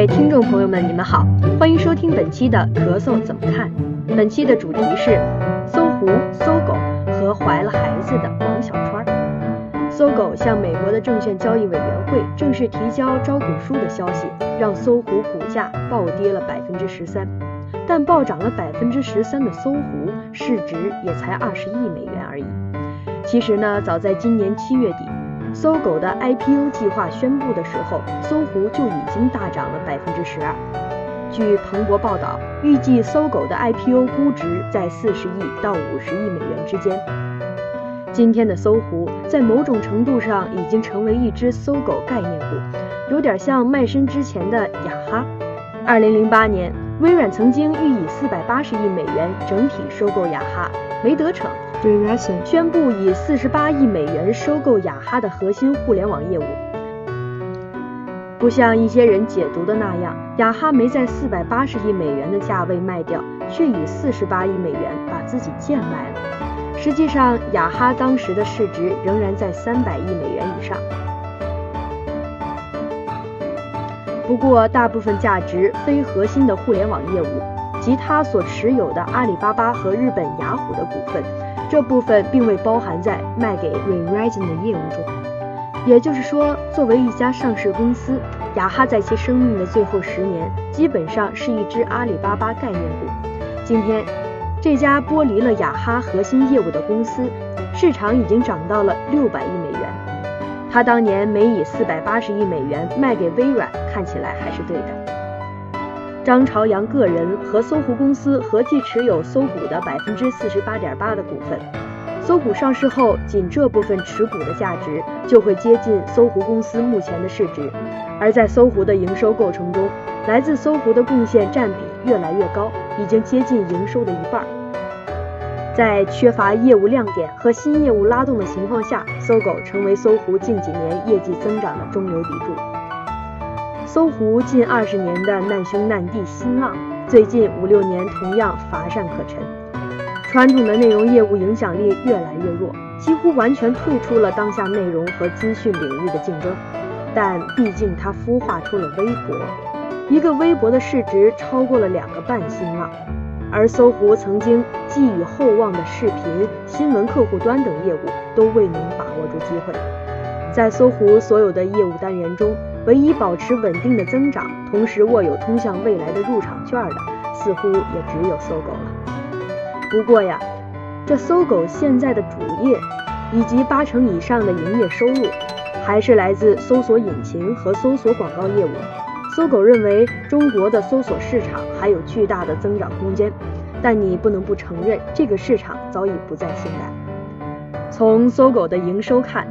各位听众朋友们，你们好，欢迎收听本期的咳嗽怎么看。本期的主题是搜狐、搜狗和怀了孩子的王小川。搜狗向美国的证券交易委员会正式提交招股书的消息，让搜狐股价暴跌了百分之十三。但暴涨了百分之十三的搜狐市值也才二十亿美元而已。其实呢，早在今年七月底。搜狗的 IPO 计划宣布的时候，搜狐就已经大涨了百分之十二。据彭博报道，预计搜狗的 IPO 估值在四十亿到五十亿美元之间。今天的搜狐在某种程度上已经成为一只搜狗概念股，有点像卖身之前的雅哈。二零零八年，微软曾经欲以四百八十亿美元整体收购雅哈，没得逞。宣布以四十八亿美元收购雅哈的核心互联网业务。不像一些人解读的那样，雅哈没在四百八十亿美元的价位卖掉，却以四十八亿美元把自己贱卖了。实际上，雅哈当时的市值仍然在三百亿美元以上。不过，大部分价值非核心的互联网业务及他所持有的阿里巴巴和日本雅虎的股份。这部分并未包含在卖给 Verizon 的业务中，也就是说，作为一家上市公司，雅哈在其生命的最后十年，基本上是一只阿里巴巴概念股。今天，这家剥离了雅哈核心业务的公司，市场已经涨到了六百亿美元。他当年没以四百八十亿美元卖给微软，看起来还是对的。张朝阳个人和搜狐公司合计持有搜狐的百分之四十八点八的股份。搜狐上市后，仅这部分持股的价值就会接近搜狐公司目前的市值。而在搜狐的营收构成中，来自搜狐的贡献占比越来越高，已经接近营收的一半。在缺乏业务亮点和新业务拉动的情况下，搜狗成为搜狐近几年业绩增长的中流砥柱。搜狐近二十年的难兄难弟新浪，最近五六年同样乏善可陈，传统的内容业务影响力越来越弱，几乎完全退出了当下内容和资讯领域的竞争。但毕竟它孵化出了微博，一个微博的市值超过了两个半新浪，而搜狐曾经寄予厚望的视频、新闻客户端等业务都未能把握住机会。在搜狐所有的业务单元中，唯一保持稳定的增长，同时握有通向未来的入场券的，似乎也只有搜狗了。不过呀，这搜狗现在的主业以及八成以上的营业收入，还是来自搜索引擎和搜索广告业务。搜狗认为中国的搜索市场还有巨大的增长空间，但你不能不承认，这个市场早已不再性感。从搜狗的营收看。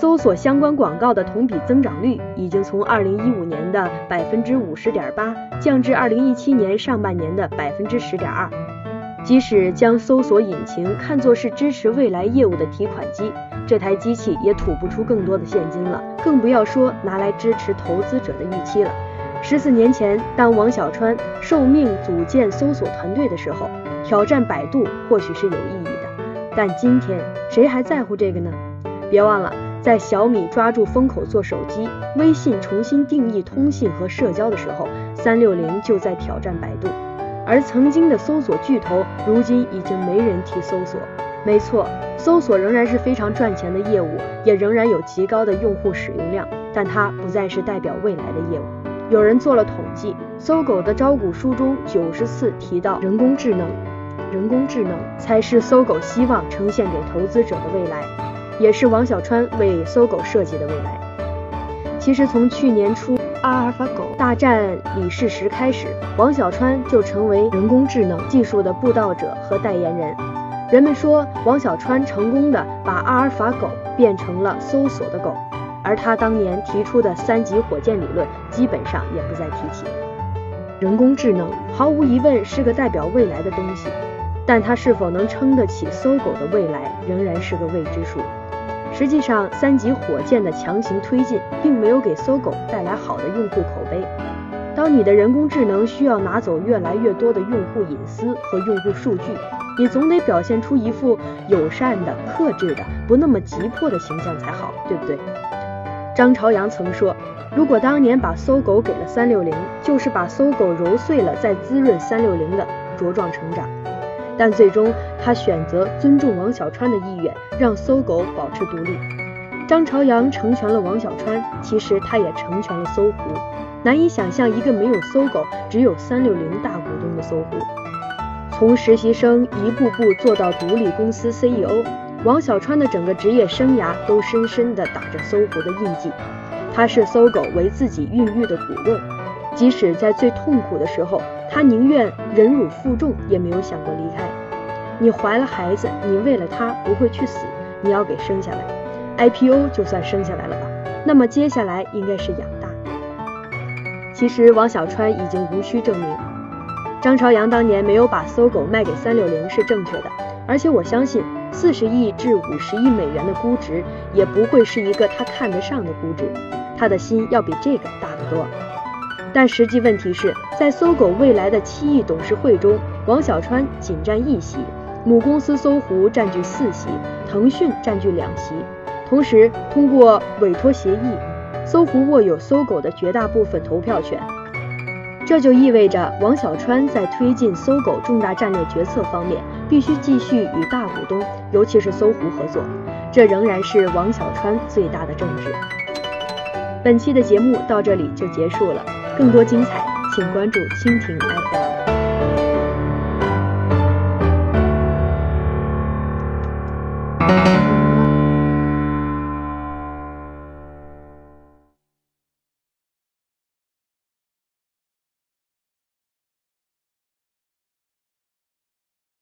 搜索相关广告的同比增长率已经从二零一五年的百分之五十点八降至二零一七年上半年的百分之十点二。即使将搜索引擎看作是支持未来业务的提款机，这台机器也吐不出更多的现金了，更不要说拿来支持投资者的预期了。十四年前，当王小川受命组建搜索团队的时候，挑战百度或许是有意义的，但今天谁还在乎这个呢？别忘了。在小米抓住风口做手机，微信重新定义通信和社交的时候，三六零就在挑战百度。而曾经的搜索巨头，如今已经没人提搜索。没错，搜索仍然是非常赚钱的业务，也仍然有极高的用户使用量，但它不再是代表未来的业务。有人做了统计，搜狗的招股书中九十次提到人工智能，人工智能才是搜狗希望呈现给投资者的未来。也是王小川为搜狗设计的未来。其实从去年初阿尔法狗大战李世石开始，王小川就成为人工智能技术的布道者和代言人。人们说王小川成功的把阿尔法狗变成了搜索的狗，而他当年提出的三级火箭理论基本上也不再提起。人工智能毫无疑问是个代表未来的东西，但它是否能撑得起搜狗的未来，仍然是个未知数。实际上，三级火箭的强行推进，并没有给搜狗带来好的用户口碑。当你的人工智能需要拿走越来越多的用户隐私和用户数据，你总得表现出一副友善的、克制的、不那么急迫的形象才好，对不对？张朝阳曾说，如果当年把搜狗给了三六零，就是把搜狗揉碎了再滋润三六零的茁壮成长。但最终他选择尊重王小川的意愿，让搜狗保持独立。张朝阳成全了王小川，其实他也成全了搜狐。难以想象一个没有搜狗，只有三六零大股东的搜狐，从实习生一步步做到独立公司 CEO。王小川的整个职业生涯都深深地打着搜狐的印记。他是搜狗为自己孕育的骨肉，即使在最痛苦的时候，他宁愿忍辱负重，也没有想过离开。你怀了孩子，你为了他不会去死，你要给生下来。IPO 就算生下来了吧，那么接下来应该是养大。其实王小川已经无需证明，张朝阳当年没有把搜狗卖给三六零是正确的，而且我相信。四十亿至五十亿美元的估值，也不会是一个他看得上的估值。他的心要比这个大得多。但实际问题是在搜狗未来的七亿董事会中，王小川仅占一席，母公司搜狐占据四席，腾讯占据两席。同时，通过委托协议，搜狐握有搜狗的绝大部分投票权。这就意味着王小川在推进搜狗重大战略决策方面，必须继续与大股东，尤其是搜狐合作。这仍然是王小川最大的政治。本期的节目到这里就结束了，更多精彩，请关注蜻蜓 FM。